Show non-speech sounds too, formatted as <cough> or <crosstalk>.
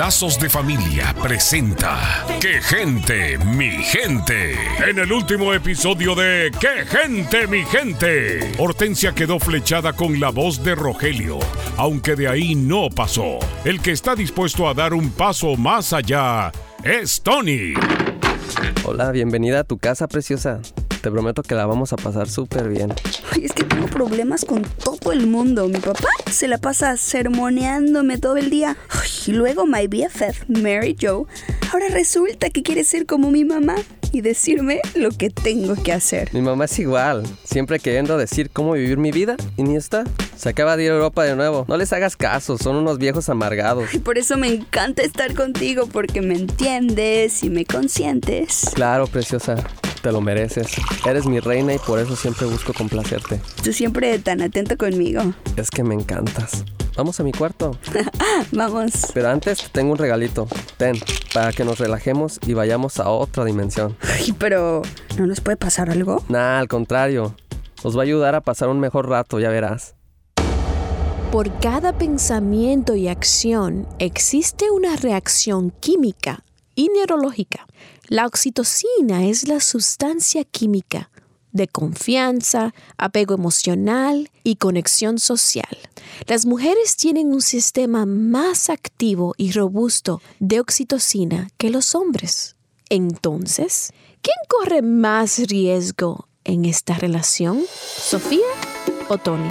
Lazos de Familia presenta ¡Qué gente, mi gente! En el último episodio de ¡Qué gente, mi gente! Hortensia quedó flechada con la voz de Rogelio, aunque de ahí no pasó. El que está dispuesto a dar un paso más allá es Tony. Hola, bienvenida a tu casa, preciosa. Te prometo que la vamos a pasar súper bien. Ay, es que tengo problemas con el mundo. Mi papá se la pasa sermoneándome todo el día. Y luego my BFF, Mary Joe, ahora resulta que quiere ser como mi mamá y decirme lo que tengo que hacer. Mi mamá es igual, siempre queriendo decir cómo vivir mi vida y ni está. Se acaba de ir a Europa de nuevo. No les hagas caso, son unos viejos amargados. Y por eso me encanta estar contigo, porque me entiendes y me consientes. Claro, preciosa. Te lo mereces. Eres mi reina y por eso siempre busco complacerte. Tú siempre tan atento conmigo. Es que me encantas. Vamos a mi cuarto. <laughs> Vamos. Pero antes tengo un regalito. Ten, para que nos relajemos y vayamos a otra dimensión. Ay, pero ¿no nos puede pasar algo? Nah, al contrario. Nos va a ayudar a pasar un mejor rato, ya verás. Por cada pensamiento y acción existe una reacción química y neurológica. La oxitocina es la sustancia química de confianza, apego emocional y conexión social. Las mujeres tienen un sistema más activo y robusto de oxitocina que los hombres. Entonces, ¿quién corre más riesgo en esta relación? ¿Sofía o Tony?